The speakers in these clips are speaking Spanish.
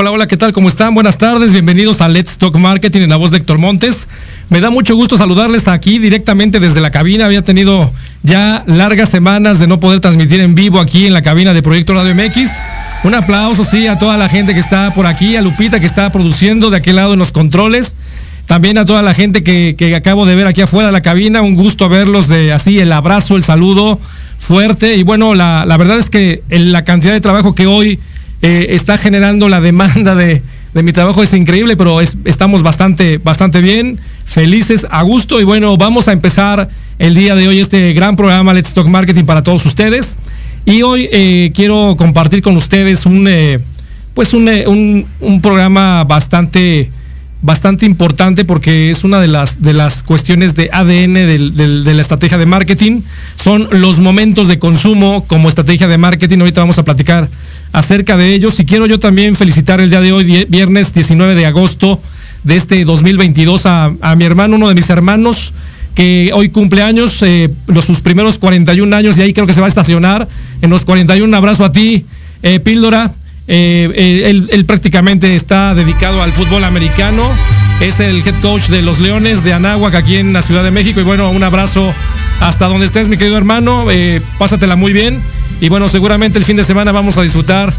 Hola, hola, ¿qué tal? ¿Cómo están? Buenas tardes, bienvenidos a Let's Talk Marketing en la voz de Héctor Montes. Me da mucho gusto saludarles aquí directamente desde la cabina. Había tenido ya largas semanas de no poder transmitir en vivo aquí en la cabina de Proyecto Radio MX. Un aplauso, sí, a toda la gente que está por aquí, a Lupita que está produciendo de aquel lado en los controles. También a toda la gente que, que acabo de ver aquí afuera de la cabina. Un gusto verlos de así, el abrazo, el saludo fuerte. Y bueno, la, la verdad es que la cantidad de trabajo que hoy eh, está generando la demanda de, mi trabajo es increíble, pero es, estamos bastante, bastante bien, felices, a gusto y bueno, vamos a empezar el día de hoy este gran programa Let's Talk Marketing para todos ustedes. Y hoy eh, quiero compartir con ustedes un, eh, pues un, un, programa bastante, bastante importante porque es una de las, de las cuestiones de ADN de la estrategia de marketing. Son los momentos de consumo como estrategia de marketing. Ahorita vamos a platicar acerca de ellos. Y quiero yo también felicitar el día de hoy, viernes 19 de agosto de este 2022, a, mi hermano, uno de mis hermanos, que hoy cumple años, eh, los, sus primeros 41 años, y ahí creo que se va a estacionar. En los 41, un abrazo a ti, eh, Píldora. Eh, él, prácticamente está dedicado al fútbol americano. Es el head coach de los Leones de Anáhuac aquí en la Ciudad de México. Y bueno, un abrazo hasta donde estés, mi querido hermano. pásatela muy bien. Y bueno, seguramente el fin de semana vamos a disfrutar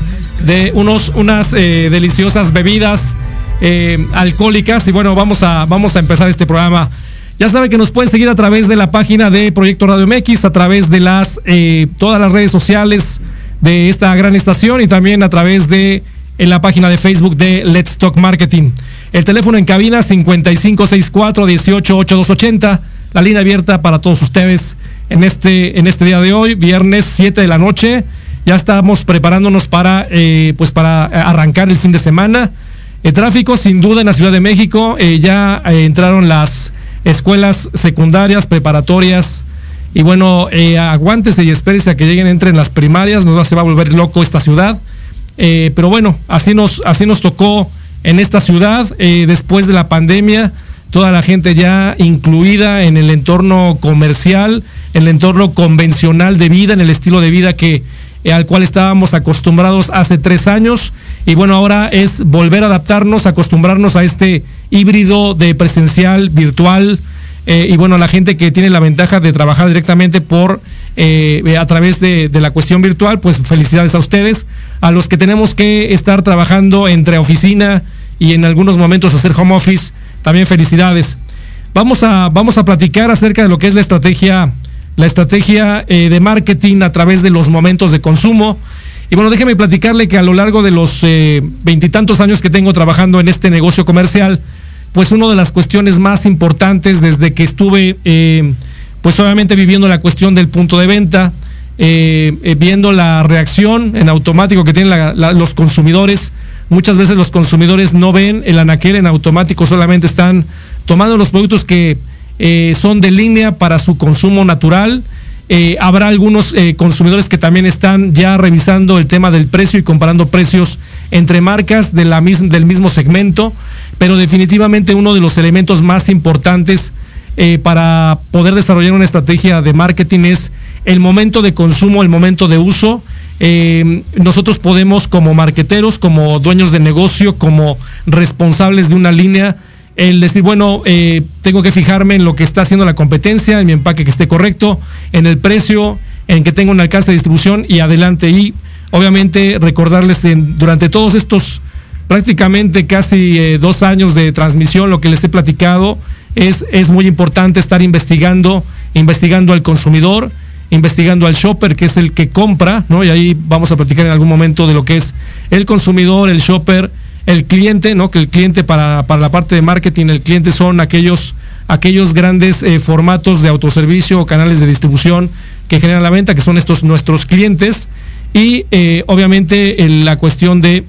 de unos, unas eh, deliciosas bebidas eh, alcohólicas. Y bueno, vamos a, vamos a empezar este programa. Ya sabe que nos pueden seguir a través de la página de Proyecto Radio MX, a través de las eh, todas las redes sociales de esta gran estación y también a través de en la página de Facebook de Let's Talk Marketing. El teléfono en cabina 5564 188280, la línea abierta para todos ustedes en este, en este día de hoy, viernes 7 de la noche. Ya estamos preparándonos para, eh, pues para arrancar el fin de semana. El tráfico, sin duda, en la Ciudad de México. Eh, ya eh, entraron las escuelas secundarias, preparatorias. Y bueno, eh, aguántese y espérese a que lleguen, entren las primarias. No se va a volver loco esta ciudad. pero bueno, así nos, así nos tocó en esta ciudad. después de la pandemia, toda la gente ya incluida en el entorno comercial el entorno convencional de vida, en el estilo de vida que eh, al cual estábamos acostumbrados hace tres años. Y bueno, ahora es volver a adaptarnos, acostumbrarnos a este híbrido de presencial, virtual. Eh, y bueno, la gente que tiene la ventaja de trabajar directamente por eh, a través de, de, la cuestión virtual, pues felicidades a ustedes. A los que tenemos que estar trabajando entre oficina y en algunos momentos hacer home office, también felicidades. Vamos a, vamos a platicar acerca de lo que es la estrategia la estrategia eh, de marketing a través de los momentos de consumo. Y bueno, déjeme platicarle que a lo largo de los veintitantos eh, años que tengo trabajando en este negocio comercial, pues una de las cuestiones más importantes desde que estuve, eh, pues obviamente viviendo la cuestión del punto de venta, eh, viendo la reacción en automático que tienen los consumidores. Muchas veces los consumidores no ven el anaquel en automático, solamente están tomando los productos que eh, son de línea para su consumo natural. Eh, habrá algunos eh, consumidores que también están ya revisando el tema del precio y comparando precios entre marcas de la mis del mismo segmento, pero definitivamente uno de los elementos más importantes para poder desarrollar una estrategia de marketing es el momento de consumo, el momento de uso. Nosotros podemos como marqueteros, como dueños de negocio, como responsables de una línea, el decir, bueno, eh, tengo que fijarme en lo que está haciendo la competencia, en mi empaque que esté correcto, en el precio, en que tenga un alcance de distribución y adelante. Y obviamente recordarles durante todos estos prácticamente casi eh, dos años de transmisión, lo que les he platicado, es, es muy importante estar investigando investigando al consumidor, investigando al shopper, que es el que compra, ¿no? Y ahí vamos a platicar en algún momento de lo que es el consumidor, el shopper, el cliente, ¿no? Que el cliente para, para la parte de marketing, el cliente son aquellos, aquellos grandes eh, formatos de autoservicio o canales de distribución que generan la venta, que son estos nuestros clientes. Y eh, obviamente la cuestión de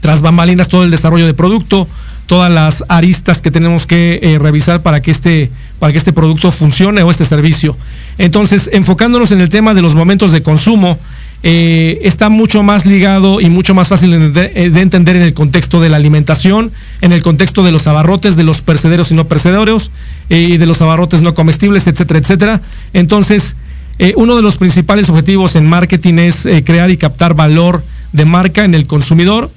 tras bambalinas, todo el desarrollo de producto, todas las aristas que tenemos que eh, revisar para que este para que este producto funcione o este servicio. Entonces, enfocándonos en el tema de los momentos de consumo, eh, está mucho más ligado y mucho más fácil de, entender en el contexto de la alimentación, en el contexto de los abarrotes, de los percederos y no percederos, eh, y de los abarrotes no comestibles, etcétera, etcétera. Entonces, eh, uno de los principales objetivos en marketing es crear y captar valor de marca en el consumidor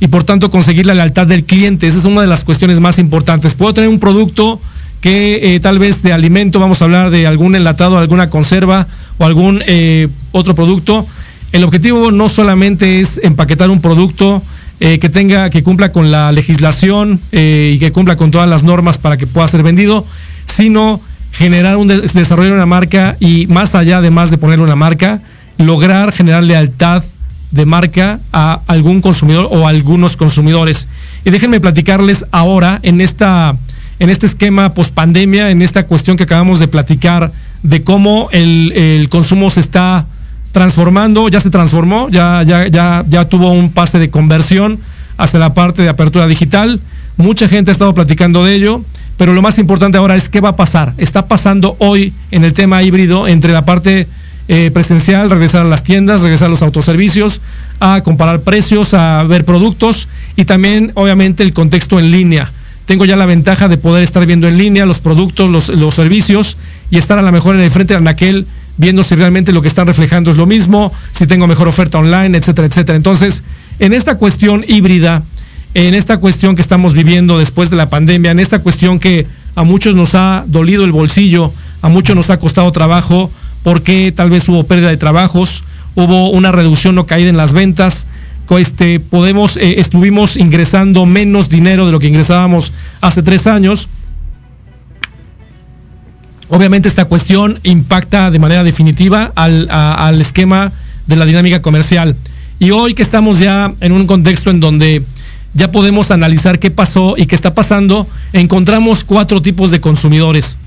y por tanto conseguir la lealtad del cliente. Esa es una de las cuestiones más importantes. Puedo tener un producto que eh, tal vez de alimento, vamos a hablar de algún enlatado, alguna conserva o algún eh, otro producto. El objetivo no solamente es empaquetar un producto eh, que tenga, que cumpla con la legislación y que cumpla con todas las normas para que pueda ser vendido, sino generar un desarrollo de una marca y más allá, además de poner una marca, lograr generar lealtad de marca a algún consumidor o a algunos consumidores. Y déjenme platicarles ahora en esta en este esquema post pandemia, en esta cuestión que acabamos de platicar de cómo el, consumo se está transformando, ya se transformó, ya, ya, ya, ya tuvo un pase de conversión hacia la parte de apertura digital. Mucha gente ha estado platicando de ello, pero lo más importante ahora es qué va a pasar. Está pasando hoy en el tema híbrido entre la parte eh, presencial, regresar a las tiendas, regresar a los autoservicios, a comparar precios, a ver productos y también obviamente el contexto en línea tengo ya la ventaja de poder estar viendo en línea los productos, los, servicios y estar a lo mejor en el frente de aquel viendo si realmente lo que están reflejando es lo mismo, si tengo mejor oferta online, etcétera, etcétera. Entonces, en esta cuestión híbrida, en esta cuestión que estamos viviendo después de la pandemia, en esta cuestión que a muchos nos ha dolido el bolsillo, a muchos nos ha costado trabajo, porque tal vez hubo pérdida de trabajos, hubo una reducción o caída en las ventas, este, podemos, eh, estuvimos ingresando menos dinero de lo que ingresábamos hace tres años. Obviamente esta cuestión impacta de manera definitiva al, al esquema de la dinámica comercial. Y hoy que estamos ya en un contexto en donde ya podemos analizar qué pasó y qué está pasando, encontramos cuatro tipos de consumidores.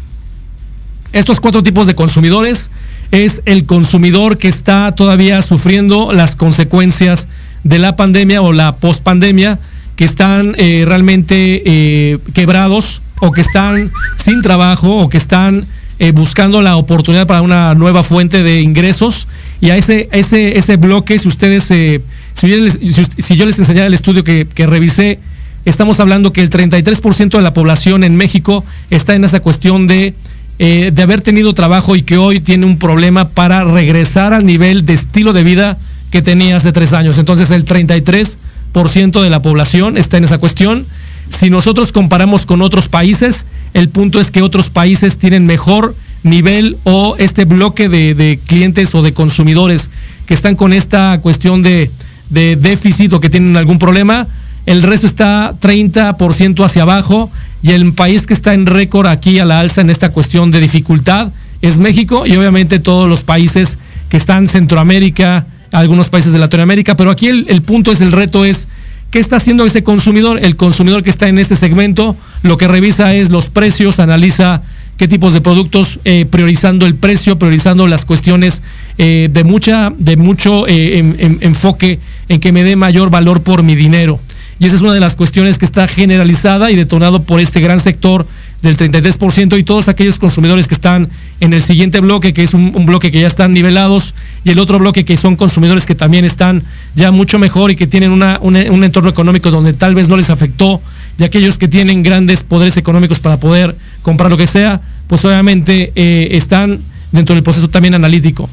Estos cuatro tipos de consumidores es el consumidor que está todavía sufriendo las consecuencias de la pandemia o la pospandemia que están eh, realmente eh, quebrados o que están sin trabajo o que están eh, buscando la oportunidad para una nueva fuente de ingresos y a ese ese ese bloque si ustedes si yo, les, si, yo les enseñara el estudio que, revisé estamos hablando que el 33% de la población en México está en esa cuestión de de haber tenido trabajo y que hoy tiene un problema para regresar al nivel de estilo de vida que tenía hace tres años. Entonces el 33% de la población está en esa cuestión. Si nosotros comparamos con otros países, el punto es que otros países tienen mejor nivel o este bloque de, clientes o de consumidores que están con esta cuestión de, déficit o que tienen algún problema. El resto está 30% hacia abajo y el país que está en récord aquí a la alza en esta cuestión de dificultad es México y obviamente todos los países que están Centroamérica, algunos países de Latinoamérica, pero aquí el, punto es, el reto es, ¿qué está haciendo ese consumidor? El consumidor que está en este segmento lo que revisa es los precios, analiza qué tipos de productos, eh, priorizando el precio, priorizando las cuestiones eh, de mucha, de mucho eh, enfoque en que me dé mayor valor por mi dinero. Y esa es una de las cuestiones que está generalizada y detonado por este gran sector del 33% y todos aquellos consumidores que están en el siguiente bloque, que es un, bloque que ya están nivelados, y el otro bloque que son consumidores que también están ya mucho mejor y que tienen una, un, entorno económico donde tal vez no les afectó, y aquellos que tienen grandes poderes económicos para poder comprar lo que sea, pues obviamente eh, están dentro del proceso también analítico.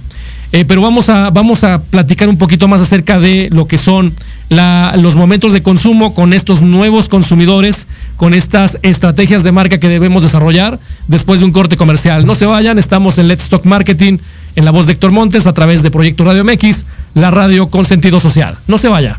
Eh, pero vamos a, vamos a platicar un poquito más acerca de lo que son los momentos de consumo con estos nuevos consumidores, con estas estrategias de marca que debemos desarrollar después de un corte comercial. No se vayan, estamos en Let's Talk Marketing, en la voz de Héctor Montes, a través de Proyecto Radio MX, la radio con sentido social. No se vaya.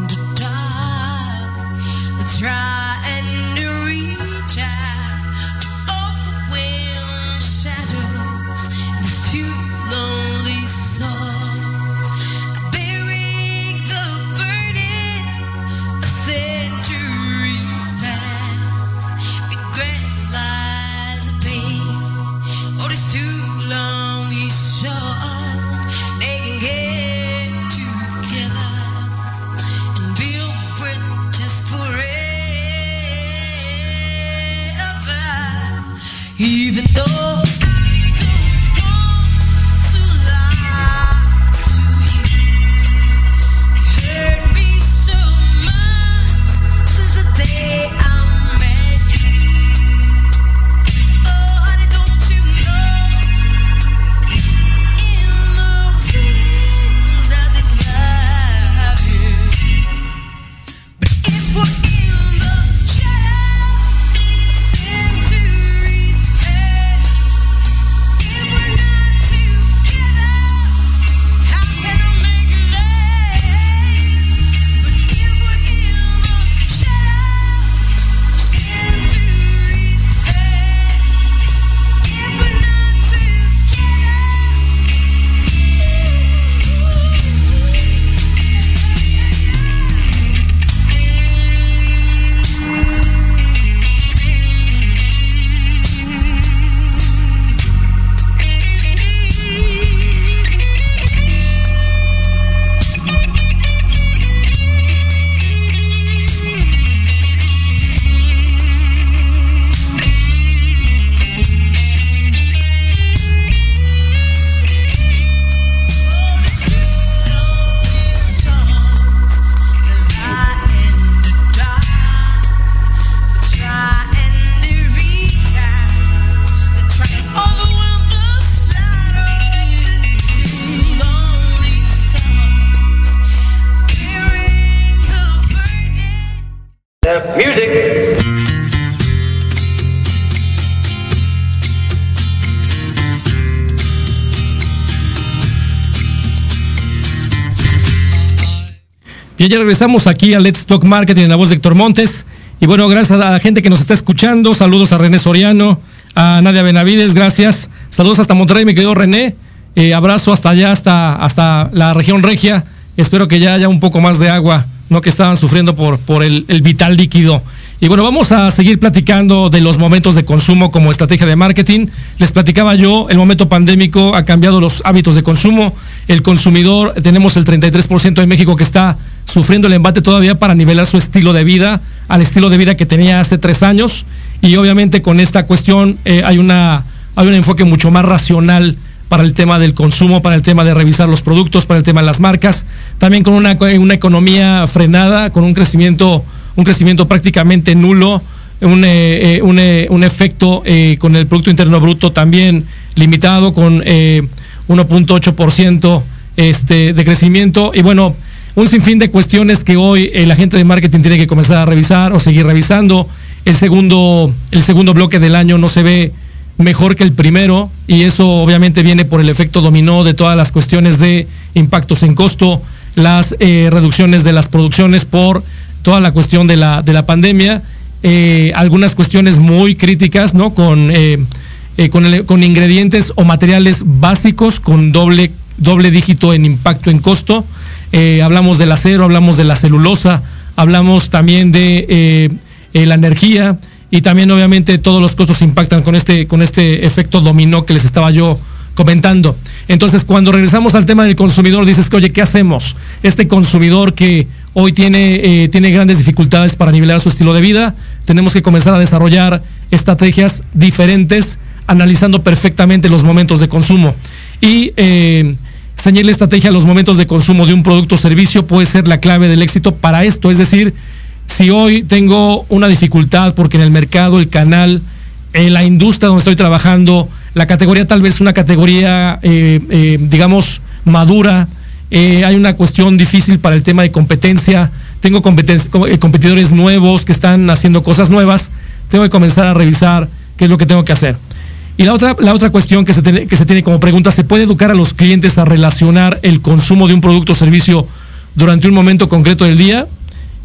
Y ya regresamos aquí a Let's Talk Marketing en la voz de Héctor Montes. Y bueno, gracias a la gente que nos está escuchando. Saludos a René Soriano, a Nadia Benavides, gracias. Saludos hasta Monterrey, mi querido René. Eh, abrazo hasta allá, hasta, hasta la región regia. Espero que ya haya un poco más de agua, no que estaban sufriendo por, por el, el vital líquido. Y bueno, vamos a seguir platicando de los momentos de consumo como estrategia de marketing. Les platicaba yo, el momento pandémico ha cambiado los hábitos de consumo. El consumidor, tenemos el 33% en México que está sufriendo el embate todavía para nivelar su estilo de vida al estilo de vida que tenía hace tres años. Y obviamente con esta cuestión eh, hay, una, hay un enfoque mucho más racional para el tema del consumo, para el tema de revisar los productos, para el tema de las marcas, también con una, una economía frenada, con un crecimiento, un crecimiento prácticamente nulo, un, eh, eh un, eh, efecto eh, con el Producto Interno Bruto también limitado, con 1.8% este, de crecimiento. Y bueno, un sinfín de cuestiones que hoy la gente de marketing tiene que comenzar a revisar o seguir revisando. El segundo, el segundo bloque del año no se ve mejor que el primero y eso obviamente viene por el efecto dominó de todas las cuestiones de impactos en costo, las eh, reducciones de las producciones por toda la cuestión de la, de la pandemia, eh, algunas cuestiones muy críticas, ¿no? Con, eh, con, el, con, ingredientes o materiales básicos con doble, doble dígito en impacto en costo. Hablamos del acero, hablamos de la celulosa, hablamos también de la energía, y también obviamente todos los costos impactan con este, con este efecto dominó que les estaba yo comentando. Entonces, cuando regresamos al tema del consumidor, dices que, oye, ¿qué hacemos? Este consumidor que hoy tiene, eh, tiene grandes dificultades para nivelar su estilo de vida, tenemos que comenzar a desarrollar estrategias diferentes, analizando perfectamente los momentos de consumo. Y eh, señalar la estrategia a los momentos de consumo de un producto o servicio puede ser la clave del éxito para esto, es decir, si hoy tengo una dificultad porque en el mercado, el canal, en la industria donde estoy trabajando, la categoría tal vez una categoría, eh, eh, digamos, madura, eh, hay una cuestión difícil para el tema de competencia, tengo eh, competidores nuevos que están haciendo cosas nuevas, tengo que comenzar a revisar qué es lo que tengo que hacer. Y la otra, la otra cuestión que se, tiene, que se tiene como pregunta, ¿se puede educar a los clientes a relacionar el consumo de un producto o servicio durante un momento concreto del día?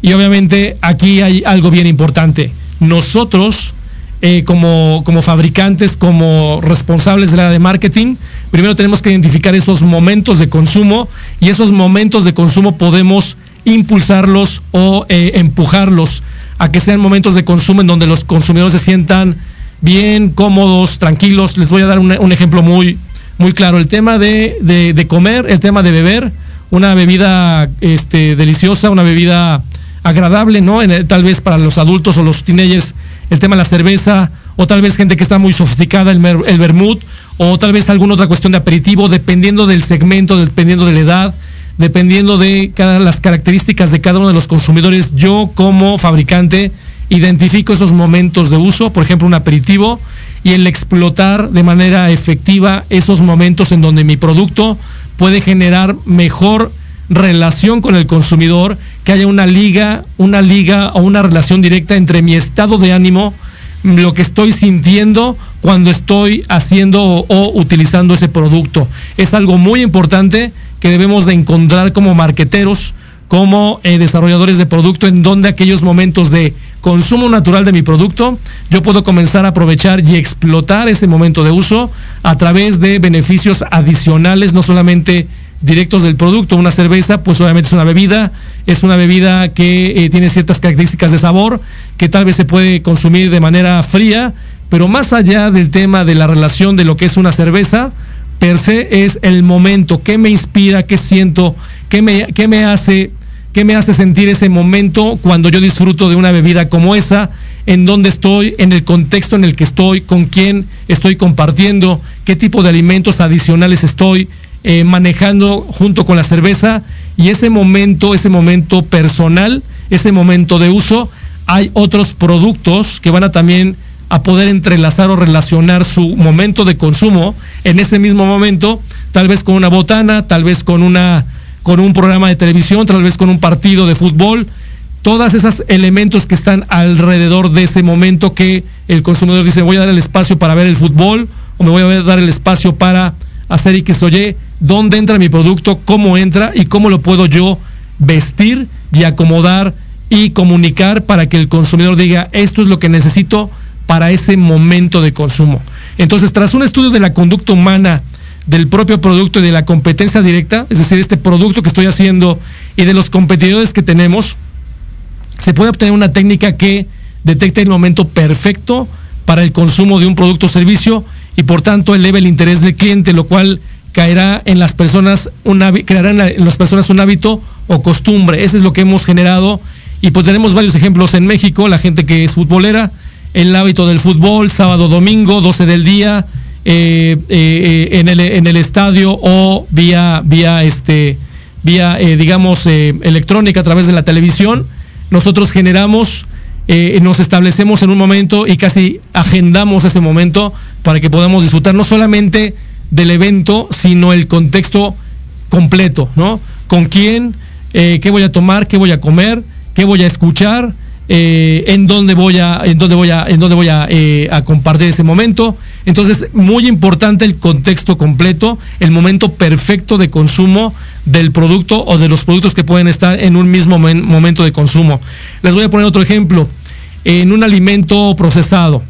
Y obviamente aquí hay algo bien importante. Nosotros, eh, como, como fabricantes, como responsables del área de marketing, primero tenemos que identificar esos momentos de consumo y esos momentos de consumo podemos impulsarlos o eh, empujarlos a que sean momentos de consumo en donde los consumidores se sientan bien, cómodos, tranquilos. Les voy a dar un, ejemplo muy, muy claro. El tema de, de, comer, el tema de beber, una bebida este, deliciosa, una bebida agradable, ¿no? En tal vez para los adultos o los teenagers, el tema de la cerveza, o tal vez gente que está muy sofisticada, el, el vermut, o tal vez alguna otra cuestión de aperitivo, dependiendo del segmento, dependiendo de la edad, dependiendo de cada, las características de cada uno de los consumidores. Yo como fabricante identifico esos momentos de uso, por ejemplo un aperitivo, y el explotar de manera efectiva esos momentos en donde mi producto puede generar mejor relación con el consumidor, que haya una liga, una liga o una relación directa entre mi estado de ánimo, lo que estoy sintiendo cuando estoy haciendo o, utilizando ese producto. Es algo muy importante que debemos de encontrar como marqueteros, como eh, desarrolladores de producto, en donde aquellos momentos de consumo natural de mi producto, yo puedo comenzar a aprovechar y explotar ese momento de uso a través de beneficios adicionales, no solamente directos del producto. Una cerveza, pues obviamente es una bebida, es una bebida que eh, tiene ciertas características de sabor, que tal vez se puede consumir de manera fría, pero más allá del tema de la relación de lo que es una cerveza, per se es el momento, qué me inspira, qué siento, qué me, qué me hace, qué me hace sentir ese momento cuando yo disfruto de una bebida como esa, en dónde estoy, en el contexto en el que estoy, con quién estoy compartiendo, qué tipo de alimentos adicionales estoy eh, manejando junto con la cerveza y ese momento, ese momento personal, ese momento de uso, hay otros productos que van a también a poder entrelazar o relacionar su momento de consumo en ese mismo momento, tal vez con una botana, tal vez con una con un programa de televisión, tal vez con un partido de fútbol, todos esos elementos que están alrededor de ese momento que el consumidor dice, voy a dar el espacio para ver el fútbol o me voy a dar el espacio para hacer y que oye, dónde entra mi producto, cómo entra y cómo lo puedo yo vestir y acomodar y comunicar para que el consumidor diga, esto es lo que necesito para ese momento de consumo. Entonces, tras un estudio de la conducta humana del propio producto y de la competencia directa, es decir, este producto que estoy haciendo y de los competidores que tenemos, se puede obtener una técnica que detecte el momento perfecto para el consumo de un producto o servicio y por tanto eleve el interés del cliente, lo cual caerá en las personas creará en, las personas un hábito o costumbre. Ese es lo que hemos generado y pues tenemos varios ejemplos en México, la gente que es futbolera, el hábito del fútbol, sábado, domingo, 12 del día, eh, eh, en, el, en, el, estadio o vía, vía, este, vía eh, digamos, electrónica a través de la televisión. Nosotros generamos, nos establecemos en un momento y casi agendamos ese momento para que podamos disfrutar no solamente del evento, sino el contexto completo, ¿no? Con quién, qué voy a tomar, qué voy a comer, qué voy a escuchar, eh, en dónde voy a, en dónde voy a, en dónde voy eh, a compartir ese momento. Entonces, muy importante el contexto completo, el momento perfecto de consumo del producto o de los productos que pueden estar en un mismo momento de consumo. Les voy a poner otro ejemplo. En un alimento procesado,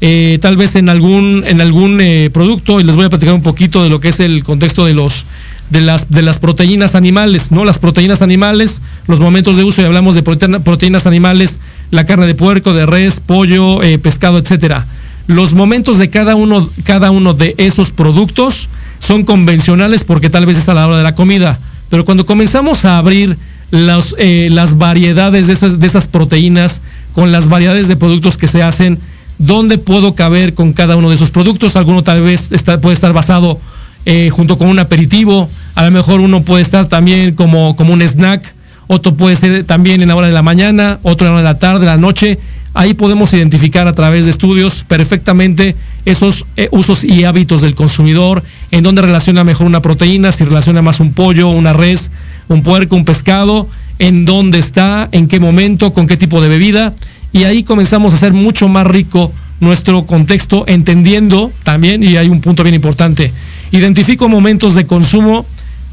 eh, tal vez en algún, en algún producto, y les voy a platicar un poquito de lo que es el contexto de los, de las, de las proteínas animales, ¿no? Las proteínas animales, los momentos de uso, y hablamos de proteínas animales, la carne de puerco, de res, pollo, eh, pescado, etcétera. Los momentos de cada uno, cada uno de esos productos son convencionales porque tal vez es a la hora de la comida. Pero cuando comenzamos a abrir eh, las variedades de esas, proteínas, con las variedades de productos que se hacen, ¿dónde puedo caber con cada uno de esos productos? Alguno tal vez puede estar basado eh, junto con un aperitivo. A lo mejor uno puede estar también como, como un snack, otro puede ser también en la hora de la mañana, otro en la hora de la tarde, de la noche. Ahí podemos identificar a través de estudios perfectamente esos eh, usos y hábitos del consumidor, en dónde relaciona mejor una proteína, si relaciona más un pollo, una res, un puerco, un pescado, en dónde está, en qué momento, con qué tipo de bebida. Y ahí comenzamos a hacer mucho más rico nuestro contexto, entendiendo también, y hay un punto bien importante, identifico momentos de consumo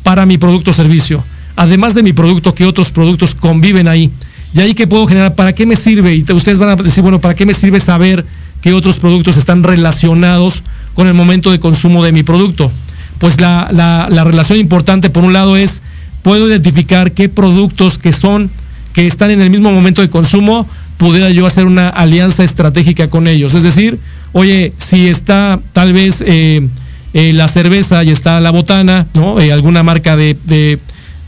para mi producto o servicio, además de mi producto, que otros productos conviven ahí. Y ahí que puedo generar, ¿para qué me sirve? Y ustedes van a decir, bueno, ¿para qué me sirve saber que otros productos están relacionados con el momento de consumo de mi producto? Pues la, la relación importante, por un lado, es, puedo identificar qué productos que son, que están en el mismo momento de consumo, pudiera yo hacer una alianza estratégica con ellos. Es decir, oye, si está tal vez eh, eh, la cerveza y está la botana, ¿no? Eh, alguna marca de,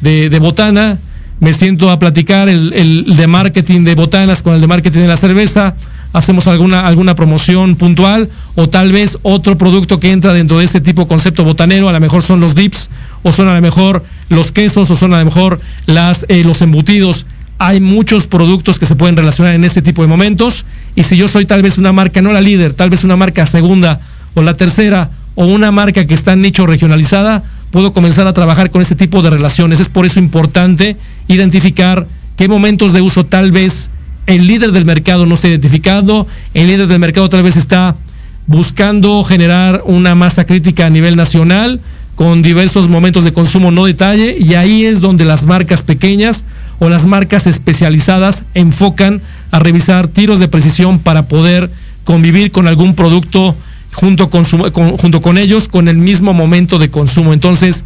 de, botana, me siento a platicar el, de marketing de botanas con el de marketing de la cerveza, hacemos alguna, alguna promoción puntual o tal vez otro producto que entra dentro de ese tipo de concepto botanero, a lo mejor son los dips o son a lo mejor los quesos o son a lo mejor las, los embutidos. Hay muchos productos que se pueden relacionar en este tipo de momentos. Y si yo soy tal vez una marca, no la líder, tal vez una marca segunda o la tercera o una marca que está en nicho regionalizada, puedo comenzar a trabajar con ese tipo de relaciones. Es por eso importante identificar qué momentos de uso tal vez el líder del mercado no se ha identificado, el líder del mercado tal vez está buscando generar una masa crítica a nivel nacional con diversos momentos de consumo no detalle y ahí es donde las marcas pequeñas o las marcas especializadas enfocan a revisar tiros de precisión para poder convivir con algún producto junto con, junto con ellos con el mismo momento de consumo. Entonces,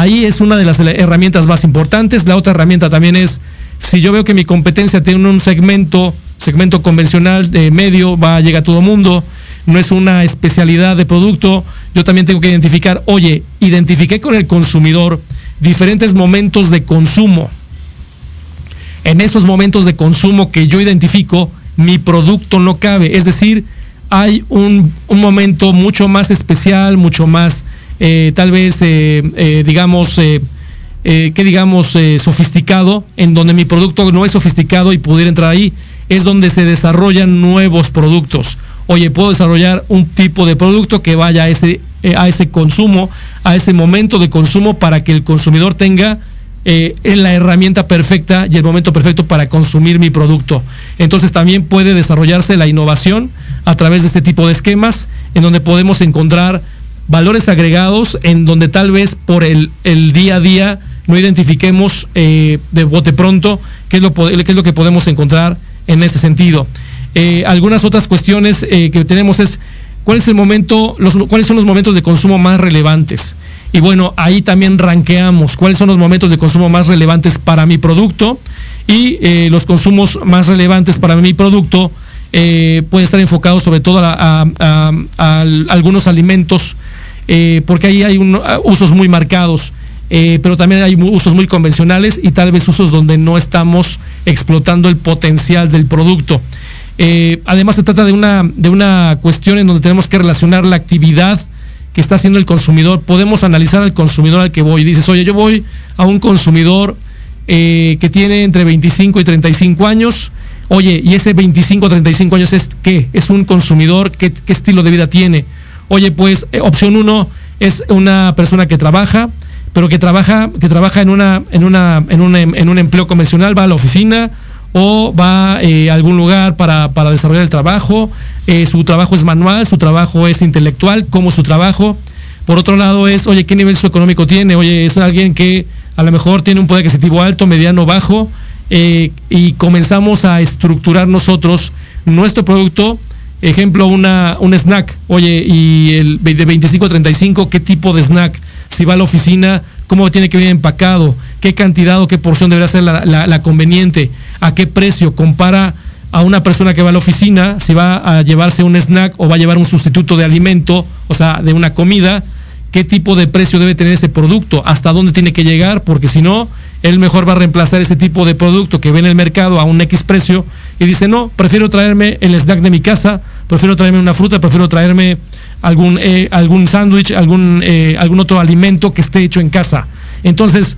ahí es una de las herramientas más importantes. La otra herramienta también es, si yo veo que mi competencia tiene un segmento, segmento convencional de medio, va a llegar a todo mundo, no es una especialidad de producto, yo también tengo que identificar, oye, identifiqué con el consumidor diferentes momentos de consumo en estos momentos de consumo que yo identifico, mi producto no cabe. Es decir, hay un, momento mucho más especial, mucho más, eh, tal vez, eh, eh, digamos, que digamos, sofisticado, en donde mi producto no es sofisticado y pudiera entrar ahí, es donde se desarrollan nuevos productos. Oye, puedo desarrollar un tipo de producto que vaya a ese, a ese consumo, a ese momento de consumo para que el consumidor tenga en la herramienta perfecta y el momento perfecto para consumir mi producto. Entonces también puede desarrollarse la innovación a través de este tipo de esquemas en donde podemos encontrar valores agregados en donde tal vez por el, día a día no identifiquemos eh, de bote pronto qué es, lo, qué es lo que podemos encontrar en ese sentido. Eh, algunas otras cuestiones que tenemos es cuál es el momento, los, cuáles son los momentos de consumo más relevantes. Y bueno, ahí también ranqueamos cuáles son los momentos de consumo más relevantes para mi producto y eh, los consumos más relevantes para mi producto eh, pueden estar enfocados sobre todo a, algunos alimentos, eh, porque ahí hay usos muy marcados. pero también hay usos muy convencionales y tal vez usos donde no estamos explotando el potencial del producto. además se trata de una, de una cuestión en donde tenemos que relacionar la actividad que está haciendo el consumidor. Podemos analizar al consumidor al que voy. Dices, oye, yo voy a un consumidor eh, que tiene entre 25 y 35 años. Oye, y ese 25 o 35 años es qué? Es un consumidor, ¿qué, estilo de vida tiene? Oye, pues eh, opción uno es una persona que trabaja, pero que trabaja, que trabaja en una, en una, en un, en un empleo convencional, va a la oficina, o va eh, a algún lugar para, para, desarrollar el trabajo, eh, su trabajo es manual, su trabajo es intelectual, como su trabajo. Por otro lado es, oye, ¿qué nivel socioeconómico tiene? Oye, es alguien que a lo mejor tiene un poder adquisitivo alto, mediano, bajo, y comenzamos a estructurar nosotros nuestro producto. Ejemplo, una, un snack. Oye, y el de 25 a 35, ¿qué tipo de snack? Si va a la oficina, ¿cómo tiene que venir empacado? ¿Qué cantidad o qué porción debería ser la, la conveniente? ¿A qué precio? Compara a una persona que va a la oficina, si va a llevarse un snack o va a llevar un sustituto de alimento, o sea, de una comida, qué tipo de precio debe tener ese producto, hasta dónde tiene que llegar, porque si no, él mejor va a reemplazar ese tipo de producto que ve en el mercado a un X precio y dice, no, prefiero traerme el snack de mi casa, prefiero traerme una fruta, prefiero traerme algún, eh, algún sándwich, algún, eh, algún otro alimento que esté hecho en casa. Entonces,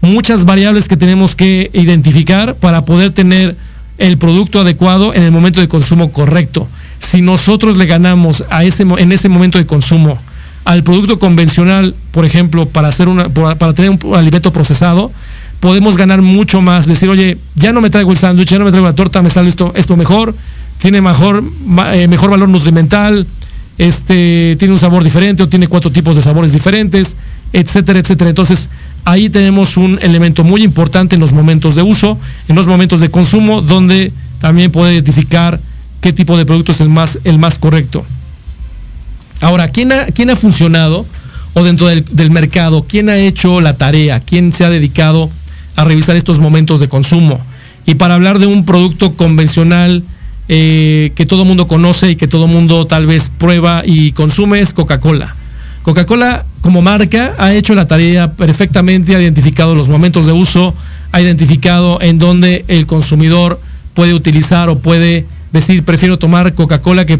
muchas variables que tenemos que identificar para poder tener el producto adecuado en el momento de consumo correcto. Si nosotros le ganamos a ese, en ese momento de consumo al producto convencional, por ejemplo, para hacer una, para tener un alimento procesado, podemos ganar mucho más. Decir, oye, ya no me traigo el sándwich, ya no me traigo la torta, me sale esto, esto mejor, tiene mejor, eh, mejor valor nutrimental, este, tiene un sabor diferente o tiene cuatro tipos de sabores diferentes, etcétera, etcétera. Entonces, ahí tenemos un elemento muy importante en los momentos de uso, en los momentos de consumo, donde también puede identificar qué tipo de producto es el más, el más correcto. Ahora, ¿quién ha, quién ha funcionado o dentro del, del mercado? ¿Quién ha hecho la tarea? ¿Quién se ha dedicado a revisar estos momentos de consumo? Y para hablar de un producto convencional, eh, que todo mundo conoce y que todo mundo tal vez prueba y consume es Coca-Cola. Coca-Cola como marca ha hecho la tarea perfectamente, ha identificado los momentos de uso, ha identificado en dónde el consumidor puede utilizar o puede decir prefiero tomar Coca-Cola que,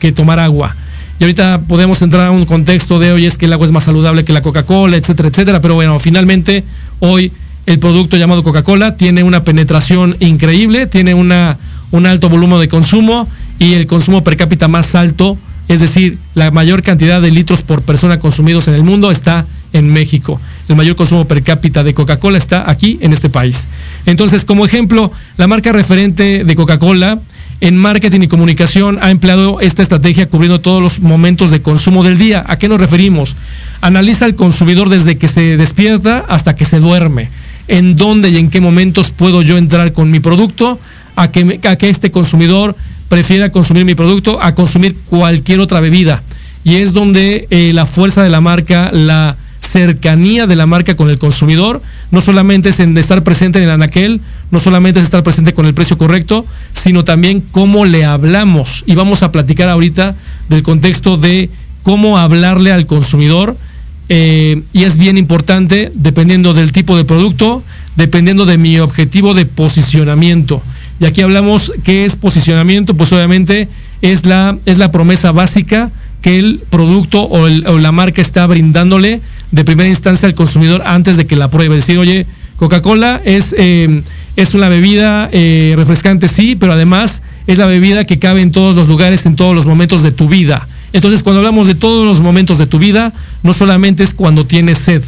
que, tomar agua. Y ahorita podemos entrar a un contexto de hoy es que el agua es más saludable que la Coca-Cola, etcétera, etcétera, pero bueno, finalmente hoy el producto llamado Coca-Cola tiene una penetración increíble, tiene una, un alto volumen de consumo y el consumo per cápita más alto, es decir, la mayor cantidad de litros por persona consumidos en el mundo está en México. El mayor consumo per cápita de Coca-Cola está aquí en este país. Entonces, como ejemplo, la marca referente de Coca-Cola en marketing y comunicación ha empleado esta estrategia cubriendo todos los momentos de consumo del día. ¿A qué nos referimos? Analiza al consumidor desde que se despierta hasta que se duerme en dónde y en qué momentos puedo yo entrar con mi producto, a que, que este consumidor prefiera consumir mi producto a consumir cualquier otra bebida. Y es donde eh, la fuerza de la marca, la cercanía de la marca con el consumidor, no solamente es en estar presente en el anaquel, no solamente es estar presente con el precio correcto, sino también cómo le hablamos. Y vamos a platicar ahorita del contexto de cómo hablarle al consumidor eh, y es bien importante dependiendo del tipo de producto, dependiendo de mi objetivo de posicionamiento. Y aquí hablamos qué es posicionamiento, pues obviamente es la, es la promesa básica que el producto o, la marca está brindándole de primera instancia al consumidor antes de que la pruebe. Decir, oye, Coca-Cola es, eh, es una bebida eh, refrescante, sí, pero además es la bebida que cabe en todos los lugares, en todos los momentos de tu vida. Entonces, cuando hablamos de todos los momentos de tu vida, no solamente es cuando tienes sed.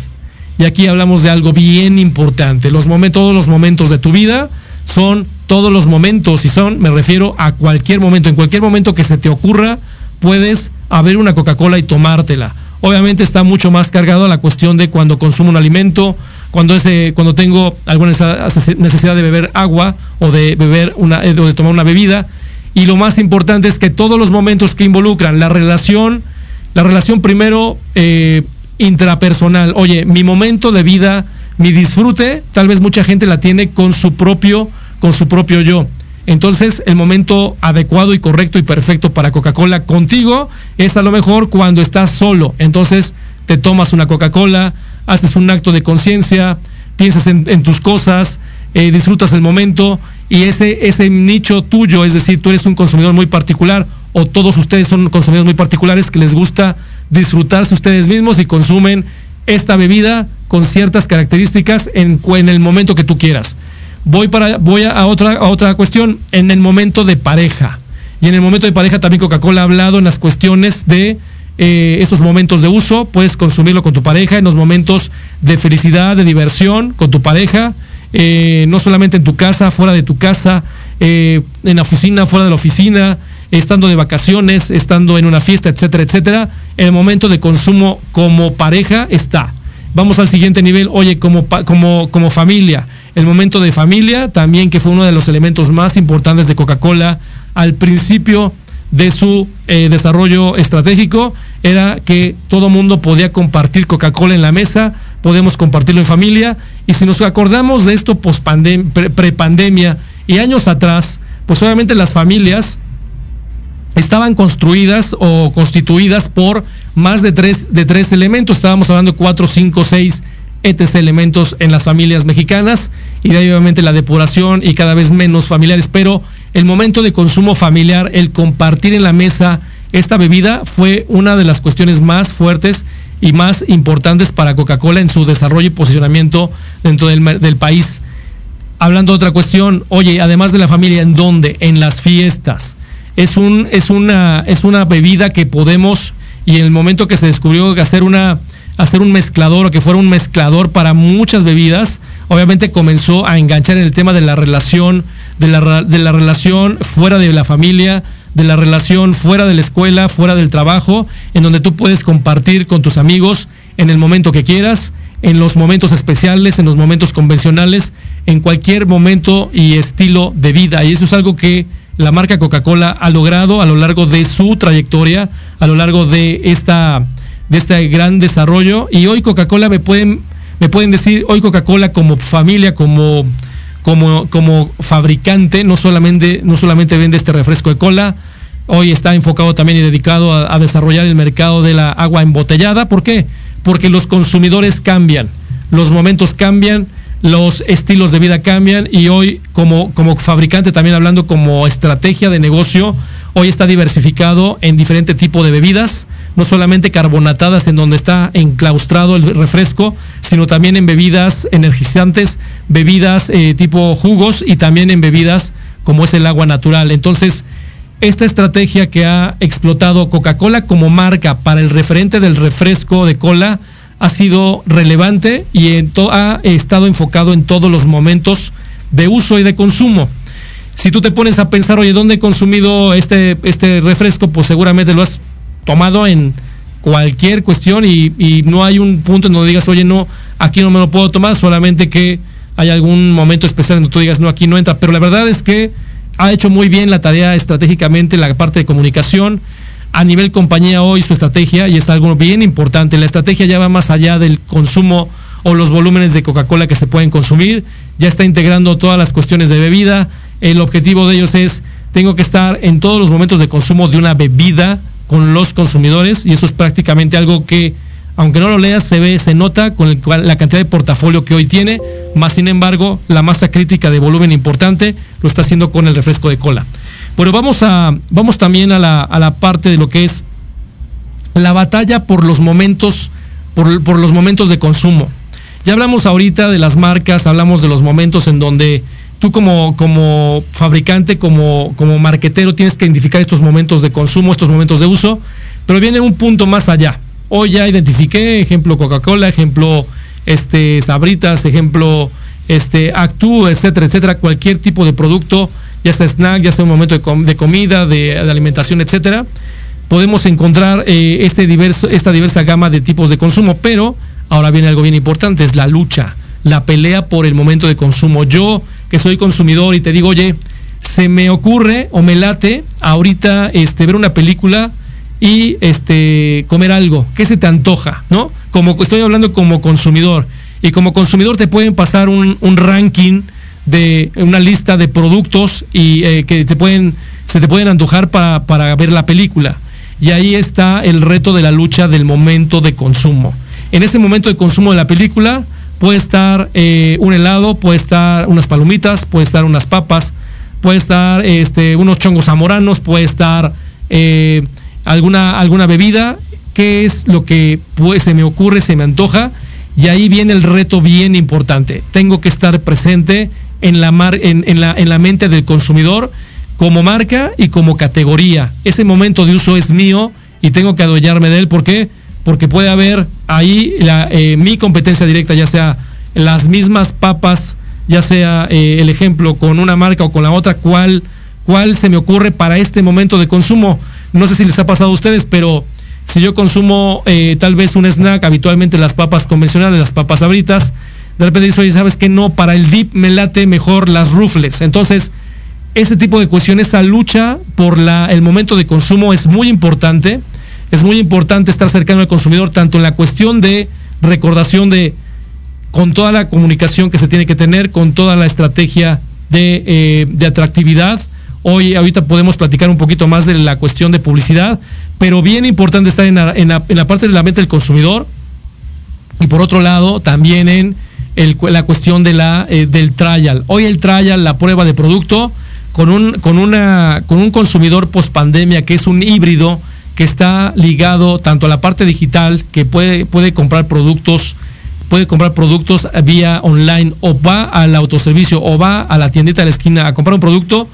Y aquí hablamos de algo bien importante. Los momentos, todos los momentos de tu vida son todos los momentos y son, me refiero a cualquier momento, en cualquier momento que se te ocurra, puedes abrir una Coca-Cola y tomártela. Obviamente está mucho más cargado a la cuestión de cuando consumo un alimento, cuando ese, cuando tengo alguna necesidad de beber agua o de beber una, o de tomar una bebida, y lo más importante es que todos los momentos que involucran la relación, la relación primero eh, intrapersonal, oye, mi momento de vida, mi disfrute, tal vez mucha gente la tiene con su propio, con su propio yo. Entonces, el momento adecuado y correcto y perfecto para Coca-Cola contigo es a lo mejor cuando estás solo. Entonces, te tomas una Coca-Cola, haces un acto de conciencia, piensas en, tus cosas, eh, disfrutas el momento y ese, ese nicho tuyo, es decir, tú eres un consumidor muy particular o todos ustedes son consumidores muy particulares que les gusta disfrutarse ustedes mismos y consumen esta bebida con ciertas características en, en el momento que tú quieras. Voy, para, voy a, otra, a otra cuestión, en el momento de pareja. Y en el momento de pareja también Coca-Cola ha hablado en las cuestiones de eh, estos momentos de uso, puedes consumirlo con tu pareja, en los momentos de felicidad, de diversión con tu pareja, eh, no solamente en tu casa, fuera de tu casa, eh, en la oficina, fuera de la oficina, estando de vacaciones, estando en una fiesta, etcétera, etcétera. El momento de consumo como pareja está. Vamos al siguiente nivel, oye, como, como, como familia. El momento de familia también, que fue uno de los elementos más importantes de Coca-Cola al principio de su eh, desarrollo estratégico, era que todo mundo podía compartir Coca-Cola en la mesa, podemos compartirlo en familia. Y si nos acordamos de esto pre-pandemia y años atrás, pues obviamente las familias estaban construidas o constituidas por más de tres, de tres elementos. Estábamos hablando de cuatro, cinco, seis ETC elementos en las familias mexicanas y de ahí obviamente la depuración y cada vez menos familiares. Pero el momento de consumo familiar, el compartir en la mesa esta bebida fue una de las cuestiones más fuertes y más importantes para Coca-Cola en su desarrollo y posicionamiento dentro del, país. Hablando de otra cuestión, oye, además de la familia, ¿en dónde? En las fiestas. Es, un, es, una, es una bebida que podemos y en el momento que se descubrió hacer una hacer un mezclador o que fuera un mezclador para muchas bebidas, obviamente comenzó a enganchar en el tema de la relación, de la, de la relación fuera de la familia, de la relación fuera de la escuela, fuera del trabajo, en donde tú puedes compartir con tus amigos en el momento que quieras, en los momentos especiales, en los momentos convencionales, en cualquier momento y estilo de vida. Y eso es algo que la marca Coca-Cola ha logrado a lo largo de su trayectoria, a lo largo de esta de este gran desarrollo y hoy Coca-Cola me pueden me pueden decir hoy Coca-Cola como familia, como como como fabricante, no solamente no solamente vende este refresco de cola, hoy está enfocado también y dedicado a, desarrollar el mercado de la agua embotellada, ¿por qué? Porque los consumidores cambian, los momentos cambian, los estilos de vida cambian y hoy como, como fabricante, también hablando como estrategia de negocio, hoy está diversificado en diferente tipo de bebidas, no solamente carbonatadas en donde está enclaustrado el refresco, sino también en bebidas energizantes, bebidas eh, tipo jugos y también en bebidas como es el agua natural. Entonces, esta estrategia que ha explotado Coca-Cola como marca para el referente del refresco de cola, ha sido relevante y en ha estado enfocado en todos los momentos de uso y de consumo. Si tú te pones a pensar, oye, ¿dónde he consumido este, este refresco? Pues seguramente lo has tomado en cualquier cuestión y, y no hay un punto en donde digas, oye, no, aquí no me lo puedo tomar, solamente que hay algún momento especial en donde tú digas, no, aquí no entra. Pero la verdad es que ha hecho muy bien la tarea estratégicamente, la parte de comunicación, a nivel compañía hoy su estrategia, y es algo bien importante, la estrategia ya va más allá del consumo o los volúmenes de Coca-Cola que se pueden consumir, ya está integrando todas las cuestiones de bebida, el objetivo de ellos es, tengo que estar en todos los momentos de consumo de una bebida con los consumidores, y eso es prácticamente algo que, aunque no lo leas, se ve, se nota con la cantidad de portafolio que hoy tiene, más sin embargo, la masa crítica de volumen importante lo está haciendo con el refresco de cola. Bueno, vamos a, vamos también a la, a la parte de lo que es la batalla por los momentos, por, por, los momentos de consumo. Ya hablamos ahorita de las marcas, hablamos de los momentos en donde tú como, como fabricante, como, como marquetero, tienes que identificar estos momentos de consumo, estos momentos de uso, pero viene un punto más allá. Hoy ya identifiqué, ejemplo Coca-Cola, ejemplo este, Sabritas, ejemplo este, Actú, etcétera, etcétera, cualquier tipo de producto ya sea snack, ya sea un momento de, com de comida, de, de, alimentación, etcétera, podemos encontrar eh, este diverso, esta diversa gama de tipos de consumo, pero ahora viene algo bien importante, es la lucha, la pelea por el momento de consumo. Yo, que soy consumidor y te digo, oye, se me ocurre o me late ahorita este, ver una película y este, comer algo, ¿qué se te antoja? ¿No? Como estoy hablando como consumidor. Y como consumidor te pueden pasar un, ranking de una lista de productos y eh, que te pueden se te pueden antojar para, para ver la película. Y ahí está el reto de la lucha del momento de consumo. En ese momento de consumo de la película puede estar eh, un helado, puede estar unas palomitas, puede estar unas papas, puede estar este, unos chongos zamoranos, puede estar eh, alguna, alguna bebida. ¿Qué es lo que pues, se me ocurre, se me antoja? Y ahí viene el reto bien importante. Tengo que estar presente en la, mar, en, en, la, en la mente del consumidor como marca y como categoría. Ese momento de uso es mío y tengo que adueñarme de él. ¿Por qué? Porque puede haber ahí la, eh, mi competencia directa, ya sea las mismas papas, ya sea eh, el ejemplo con una marca o con la otra, ¿cuál, cuál se me ocurre para este momento de consumo. No sé si les ha pasado a ustedes, pero si yo consumo eh, tal vez un snack, habitualmente las papas convencionales, las papas abritas, de repente dice, oye, ¿sabes qué? No, para el dip me late mejor las rufles. Entonces, ese tipo de cuestiones, esa lucha por la, el momento de consumo es muy importante. Es muy importante estar cercano al consumidor, tanto en la cuestión de recordación de, con toda la comunicación que se tiene que tener, con toda la estrategia de, eh, de atractividad. Hoy, ahorita podemos platicar un poquito más de la cuestión de publicidad, pero bien importante estar en la, parte de la mente del consumidor y por otro lado también en la cuestión eh, del trial. Hoy el trial, la prueba de producto, con un, con una, con un consumidor post pandemia que es un híbrido que está ligado tanto a la parte digital, que puede, puede comprar productos, puede comprar productos vía online o va al autoservicio o va a la tiendita de la esquina a comprar un producto,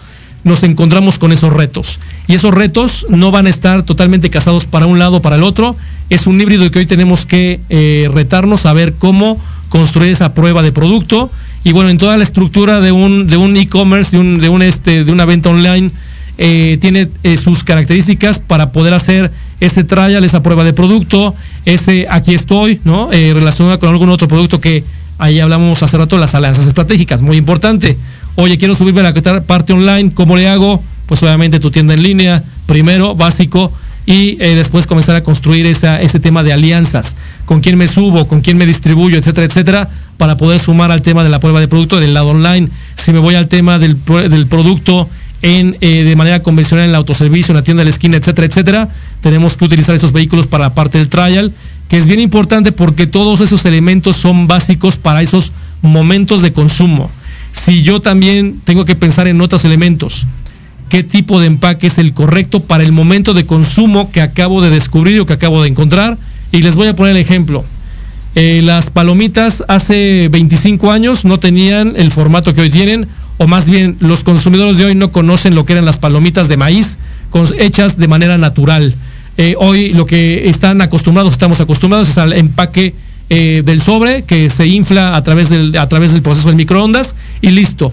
nos encontramos con esos retos. Y esos retos no van a estar totalmente casados para un lado o para el otro. Es un híbrido que hoy tenemos que eh, retarnos a ver cómo construir esa prueba de producto. Y bueno, en toda la estructura de un de un e-commerce, de un, de un este, de una venta online, eh, tiene eh, sus características para poder hacer ese trial, esa prueba de producto, ese aquí estoy, ¿no? Eh, relacionado con algún otro producto que ahí hablamos hace rato, las alianzas estratégicas, muy importante. Oye, quiero subirme a la parte online, ¿cómo le hago? Pues obviamente tu tienda en línea, primero, básico, y eh, después comenzar a construir esa, ese tema de alianzas, con quién me subo, con quién me distribuyo, etcétera, etcétera, para poder sumar al tema de la prueba de producto del lado online. Si me voy al tema del, del producto en, eh, de manera convencional en el autoservicio, en la tienda de la esquina, etcétera, etcétera, tenemos que utilizar esos vehículos para la parte del trial, que es bien importante porque todos esos elementos son básicos para esos momentos de consumo. Si yo también tengo que pensar en otros elementos, qué tipo de empaque es el correcto para el momento de consumo que acabo de descubrir o que acabo de encontrar. Y les voy a poner el ejemplo. Eh, las palomitas hace 25 años no tenían el formato que hoy tienen, o más bien los consumidores de hoy no conocen lo que eran las palomitas de maíz hechas de manera natural. Eh, hoy lo que están acostumbrados, estamos acostumbrados es al empaque eh, del sobre que se infla a través, del, a través del proceso de microondas y listo.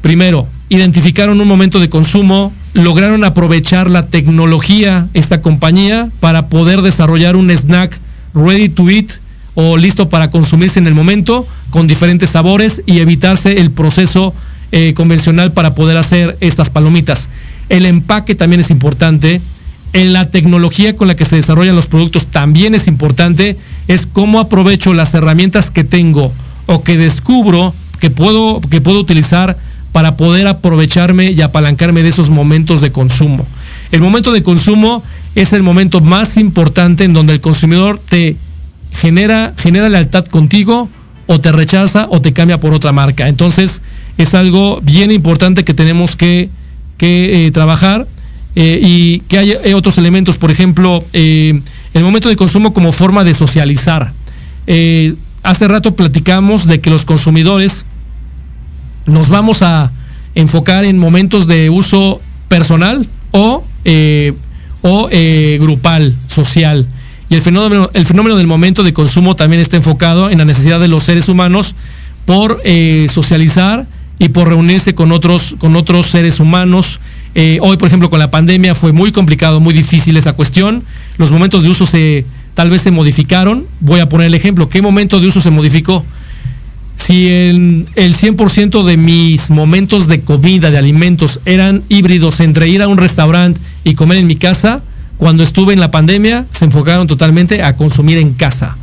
Primero, identificaron un momento de consumo, lograron aprovechar la tecnología, esta compañía, para poder desarrollar un snack ready to eat o listo para consumirse en el momento, con diferentes sabores y evitarse el proceso eh, convencional para poder hacer estas palomitas. El empaque también es importante. En la tecnología con la que se desarrollan los productos también es importante. Es cómo aprovecho las herramientas que tengo o que descubro que puedo, que puedo utilizar para poder aprovecharme y apalancarme de esos momentos de consumo. El momento de consumo es el momento más importante en donde el consumidor te genera, genera lealtad contigo o te rechaza o te cambia por otra marca. Entonces es algo bien importante que tenemos que, que eh, trabajar eh, y que hay eh, otros elementos, por ejemplo, el momento de consumo como forma de socializar. hace rato platicamos de que los consumidores nos vamos a enfocar en momentos de uso personal o, o grupal, social. Y el fenómeno, el fenómeno del momento de consumo también está enfocado en la necesidad de los seres humanos por eh, socializar y por reunirse con otros, con otros seres humanos. Eh, hoy, por ejemplo, con la pandemia fue muy complicado, muy difícil esa cuestión. Los momentos de uso se tal vez se modificaron. Voy a poner el ejemplo. ¿Qué momento de uso se modificó? Si el, el 100% de mis momentos de comida, de alimentos, eran híbridos entre ir a un restaurante y comer en mi casa, cuando estuve en la pandemia, se enfocaron totalmente a consumir en casa.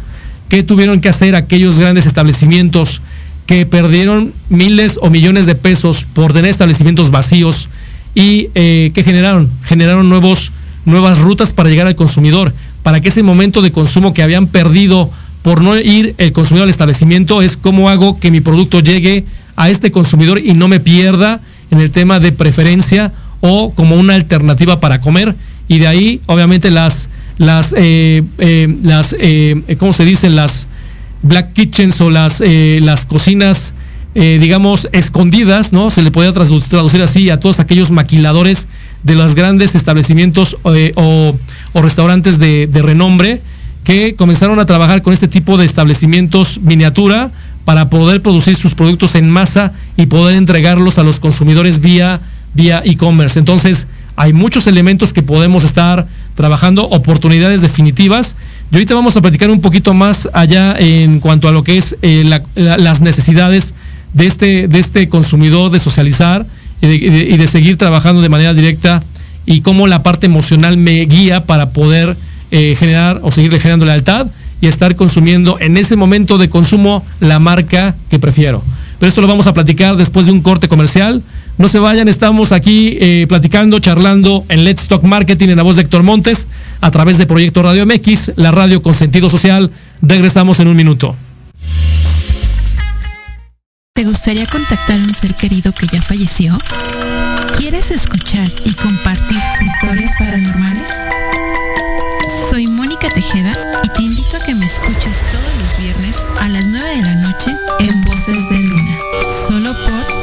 ¿Qué tuvieron que hacer aquellos grandes establecimientos que perdieron miles o millones de pesos por tener establecimientos vacíos y eh, qué generaron? Generaron nuevos, nuevas rutas para llegar al consumidor, para que ese momento de consumo que habían perdido por no ir el consumidor al establecimiento es cómo hago que mi producto llegue a este consumidor y no me pierda en el tema de preferencia o como una alternativa para comer y de ahí obviamente las las eh, eh, las eh, cómo se dicen las black kitchens o las las cocinas digamos escondidas no se le podía traducir así a todos aquellos maquiladores de los grandes establecimientos o, restaurantes de, de renombre que comenzaron a trabajar con este tipo de establecimientos miniatura para poder producir sus productos en masa y poder entregarlos a los consumidores vía vía e-commerce. Entonces hay muchos elementos que podemos estar trabajando, oportunidades definitivas. Y ahorita vamos a platicar un poquito más allá en cuanto a lo que es eh, las necesidades de este, de este consumidor de socializar y de, seguir trabajando de manera directa y cómo la parte emocional me guía para poder eh, generar o seguirle generando lealtad y estar consumiendo en ese momento de consumo la marca que prefiero. Pero esto lo vamos a platicar después de un corte comercial. No se vayan, estamos aquí eh, platicando, charlando en Let's Talk Marketing en la voz de Héctor Montes a través de Proyecto Radio MX, la radio con sentido social. Regresamos en un minuto. ¿Te gustaría contactar a un ser querido que ya falleció? ¿Quieres escuchar y compartir historias paranormales? Soy Mónica Tejeda y te invito a que me escuches todos los viernes a las 9 de la noche en Voces de Luna, solo por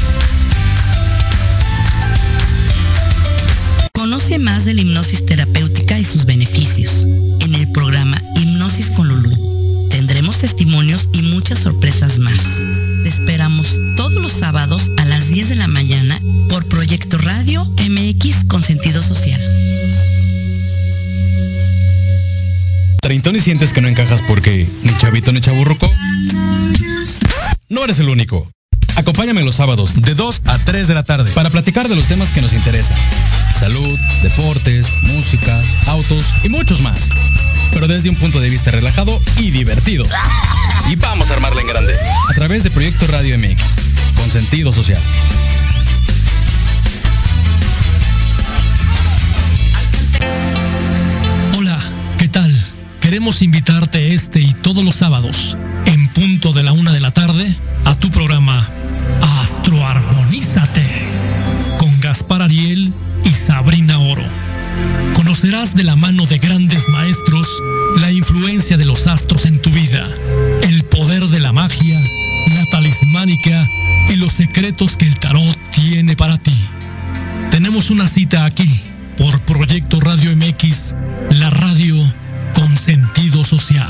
Conoce más de la hipnosis terapéutica y sus beneficios en el programa Hipnosis con Lulú. Tendremos testimonios y muchas sorpresas más. Te esperamos todos los sábados a las 10 de la mañana por Proyecto Radio MX con sentido social. ¿Treintón y sientes que no encajas porque ni chavito ni chaburruco? No eres el único. Acompáñame los sábados de 2 a 3 de la tarde para platicar de los temas que nos interesan salud, deportes, música, autos y muchos más. Pero desde un punto de vista relajado y divertido. Y vamos a armarla en grande. A través de Proyecto Radio MX, con sentido social. Hola, ¿qué tal? Queremos invitarte este y todos los sábados, en punto de la una de la tarde, a tu programa Astroarmonízate Conocerás de la mano de grandes maestros la influencia de los astros en tu vida, el poder de la magia, la talismánica y los secretos que el tarot tiene para ti. Tenemos una cita aquí por Proyecto Radio MX, la radio con sentido social.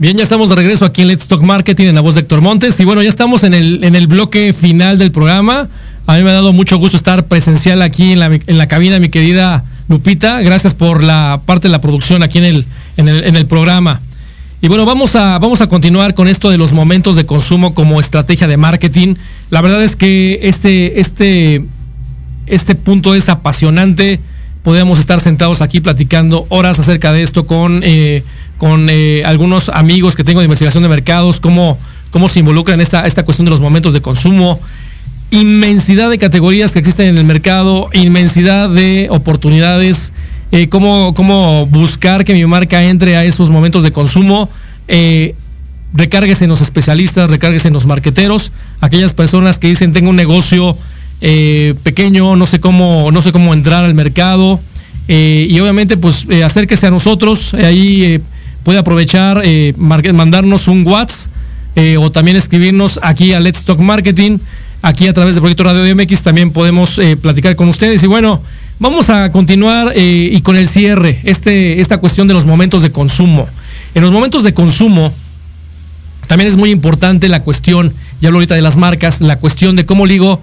Bien, ya estamos de regreso aquí en Let's Talk Marketing en la voz de Héctor Montes. Y bueno, ya estamos en el, en el bloque final del programa. A mí me ha dado mucho gusto estar presencial aquí en la, en la cabina, mi querida Lupita. Gracias por la parte de la producción aquí en el, en el, en el programa. Y bueno, vamos a, vamos a continuar con esto de los momentos de consumo como estrategia de marketing. La verdad es que este, este, este punto es apasionante. Podemos estar sentados aquí platicando horas acerca de esto con... Eh, con eh, algunos amigos que tengo de investigación de mercados, cómo, cómo se involucra en esta, esta cuestión de los momentos de consumo. Inmensidad de categorías que existen en el mercado, inmensidad de oportunidades, eh, cómo, cómo, buscar que mi marca entre a esos momentos de consumo. Eh, recárguese en los especialistas, recárguese en los marqueteros, aquellas personas que dicen tengo un negocio eh, pequeño, no sé cómo, no sé cómo entrar al mercado. Y obviamente, pues acérquese a nosotros, ahí puede aprovechar, eh, mandarnos un WhatsApp eh, o también escribirnos aquí a Let's Talk Marketing. Aquí a través de Proyecto Radio MX también podemos eh, platicar con ustedes. Y bueno, vamos a continuar y con el cierre, este, esta cuestión de los momentos de consumo. En los momentos de consumo también es muy importante la cuestión, ya hablo ahorita de las marcas, la cuestión de cómo ligo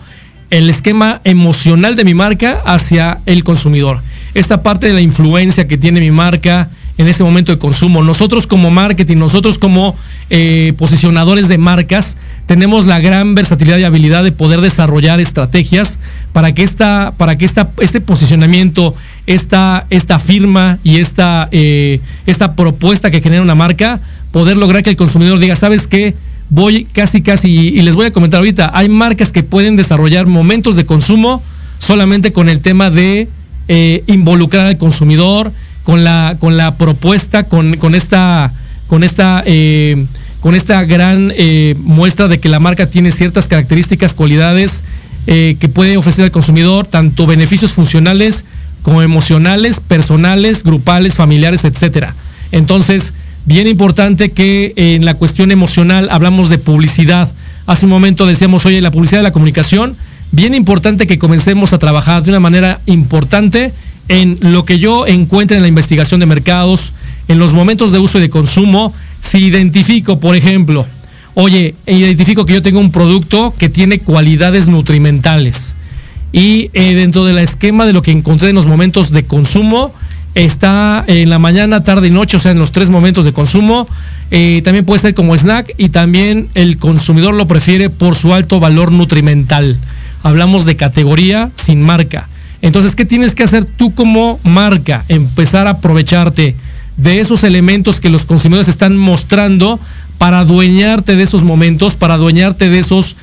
el esquema emocional de mi marca hacia el consumidor. Esta parte de la influencia que tiene mi marca, en ese momento de consumo. Nosotros como marketing, nosotros como eh, posicionadores de marcas, tenemos la gran versatilidad y habilidad de poder desarrollar estrategias para que esta, para que esta, este posicionamiento, esta, esta firma y esta, eh, esta propuesta que genera una marca, poder lograr que el consumidor diga, ¿sabes qué? Voy casi, casi, y les voy a comentar ahorita, hay marcas que pueden desarrollar momentos de consumo solamente con el tema de eh, involucrar al consumidor, con la, con la propuesta, con, con esta, con esta, eh, con esta gran eh, muestra de que la marca tiene ciertas características, cualidades eh, que puede ofrecer al consumidor, tanto beneficios funcionales como emocionales, personales, grupales, familiares, etcétera. Entonces, bien importante que en la cuestión emocional hablamos de publicidad. Hace un momento decíamos, oye, la publicidad de la comunicación, bien importante que comencemos a trabajar de una manera importante en lo que yo encuentre en la investigación de mercados, en los momentos de uso y de consumo, si identifico, por ejemplo, oye, identifico que yo tengo un producto que tiene cualidades nutrimentales y eh, dentro del esquema de lo que encontré en los momentos de consumo, está en la mañana, tarde y noche, o sea, en los tres momentos de consumo, eh, también puede ser como snack y también el consumidor lo prefiere por su alto valor nutrimental. Hablamos de categoría sin marca. Entonces, ¿qué tienes que hacer tú como marca? Empezar a aprovecharte de esos elementos que los consumidores están mostrando para adueñarte de esos momentos, para adueñarte de esos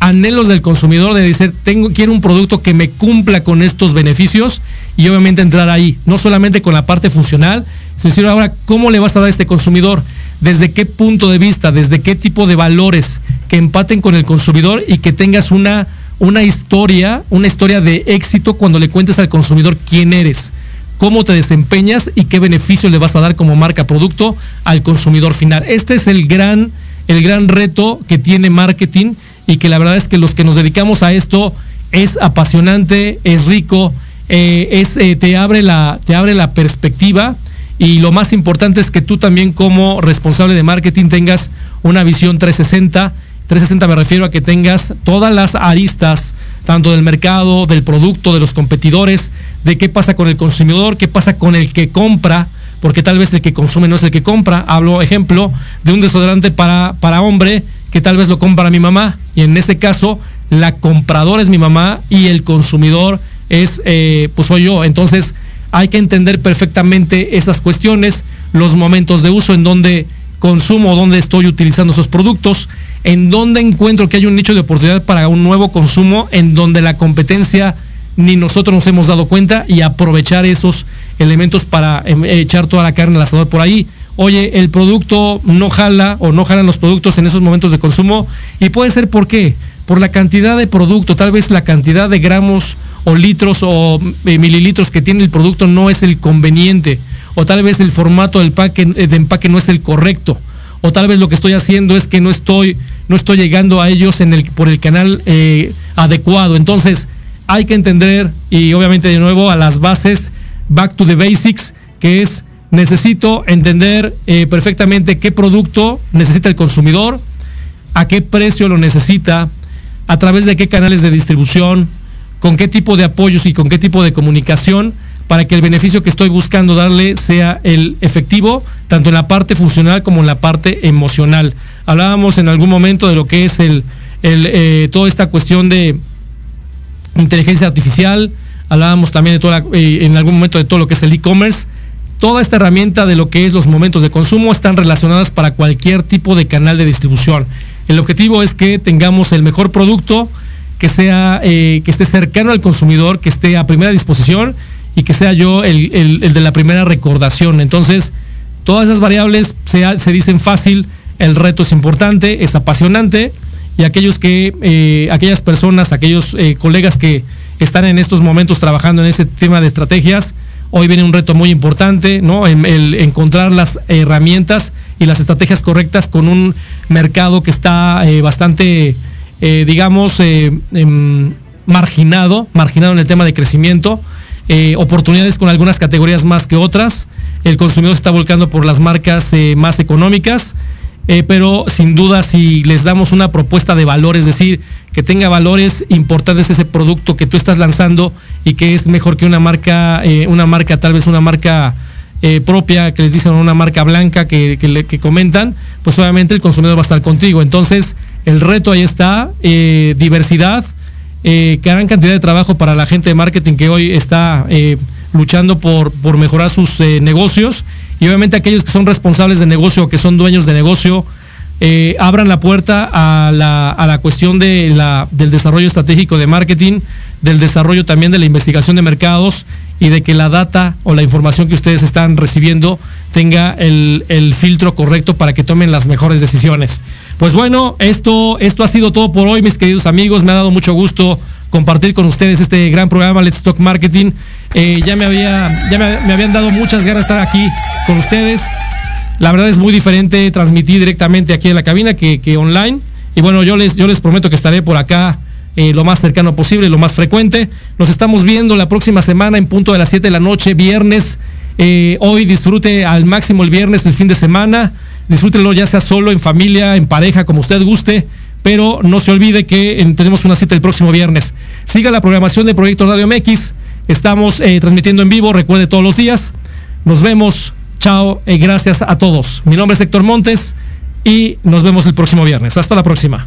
anhelos del consumidor de decir, tengo, quiero un producto que me cumpla con estos beneficios y obviamente entrar ahí, no solamente con la parte funcional, sino ahora cómo le vas a dar a este consumidor, desde qué punto de vista, desde qué tipo de valores que empaten con el consumidor y que tengas una, una historia, una historia de éxito cuando le cuentes al consumidor quién eres, cómo te desempeñas y qué beneficio le vas a dar como marca producto al consumidor final. Este es el gran, el gran reto que tiene marketing y que la verdad es que los que nos dedicamos a esto es apasionante, es rico, eh, es, eh, te, abre la, te abre la perspectiva y lo más importante es que tú también como responsable de marketing tengas una visión 360. 360 me refiero a que tengas todas las aristas, tanto del mercado, del producto, de los competidores, de qué pasa con el consumidor, qué pasa con el que compra, porque tal vez el que consume no es el que compra. Hablo, ejemplo, de un desodorante para, para hombre que tal vez lo compra mi mamá y en ese caso la compradora es mi mamá y el consumidor es eh, pues soy yo entonces hay que entender perfectamente esas cuestiones los momentos de uso en donde consumo donde estoy utilizando esos productos en donde encuentro que hay un nicho de oportunidad para un nuevo consumo en donde la competencia ni nosotros nos hemos dado cuenta y aprovechar esos elementos para em, echar toda la carne al asador por ahí oye, el producto no jala o no jalan los productos en esos momentos de consumo y puede ser por qué, por la cantidad de producto, tal vez la cantidad de gramos o litros o eh, mililitros que tiene el producto no es el conveniente o tal vez el formato del eh, de empaque no es el correcto o tal vez lo que estoy haciendo es que no estoy no estoy llegando a ellos en el, por el canal eh, adecuado. Entonces, hay que entender, y obviamente de nuevo a las bases, back to the basics, que es necesito entender eh, perfectamente qué producto necesita el consumidor, a qué precio lo necesita, a través de qué canales de distribución, con qué tipo de apoyos y con qué tipo de comunicación para que el beneficio que estoy buscando darle sea el efectivo, tanto en la parte funcional como en la parte emocional. Hablábamos en algún momento de lo que es el, eh, toda esta cuestión de inteligencia artificial, hablábamos también eh, en algún momento de todo lo que es el e-commerce Toda esta herramienta de lo que es los momentos de consumo están relacionadas para cualquier tipo de canal de distribución. El objetivo es que tengamos el mejor producto, que sea, eh, que esté cercano al consumidor, que esté a primera disposición y que sea yo el, de la primera recordación. Entonces, todas esas variables se, se, dicen fácil, el reto es importante, es apasionante y aquellos que, eh, aquellas personas, aquellos eh, colegas que están en estos momentos trabajando en ese tema de estrategias, Hoy viene un reto muy importante, ¿no? El, encontrar las herramientas y las estrategias correctas con un mercado que está eh, bastante, digamos, em, marginado, marginado en el tema de crecimiento, oportunidades con algunas categorías más que otras. El consumidor está volcando por las marcas más económicas, pero sin duda si les damos una propuesta de valor, es decir, que tenga valores importantes ese producto que tú estás lanzando y que es mejor que una marca, eh, una marca, tal vez una marca eh, propia, que les dicen una marca blanca que, comentan, pues obviamente el consumidor va a estar contigo. Entonces, el reto ahí está, eh, gran cantidad de trabajo para la gente de marketing que hoy está luchando por, por mejorar sus negocios y obviamente aquellos que son responsables de negocio, que son dueños de negocio, abran la puerta a la, a la cuestión de la, del desarrollo estratégico de marketing, del desarrollo también de la investigación de mercados y de que la data o la información que ustedes están recibiendo tenga el, filtro correcto para que tomen las mejores decisiones. Pues bueno, esto, esto ha sido todo por hoy, mis queridos amigos. Me ha dado mucho gusto compartir con ustedes este gran programa Let's Talk Marketing. Eh, ya me había, ya me, habían dado muchas ganas de estar aquí con ustedes. La verdad es muy diferente transmitir directamente aquí en la cabina que, online. Y bueno, yo les, yo les prometo que estaré por acá eh, lo más cercano posible, lo más frecuente. Nos estamos viendo la próxima semana en punto de las 7 de la noche, viernes. Eh, hoy disfrute al máximo el viernes, el fin de semana. Disfrútelo ya sea solo, en familia, en pareja, como usted guste. Pero no se olvide que tenemos una cita el próximo viernes. Siga la programación de Proyecto Radio MX. Estamos eh, transmitiendo en vivo, recuerde todos los días. Nos vemos Chao y gracias a todos. Mi nombre es Héctor Montes y nos vemos el próximo viernes. Hasta la próxima.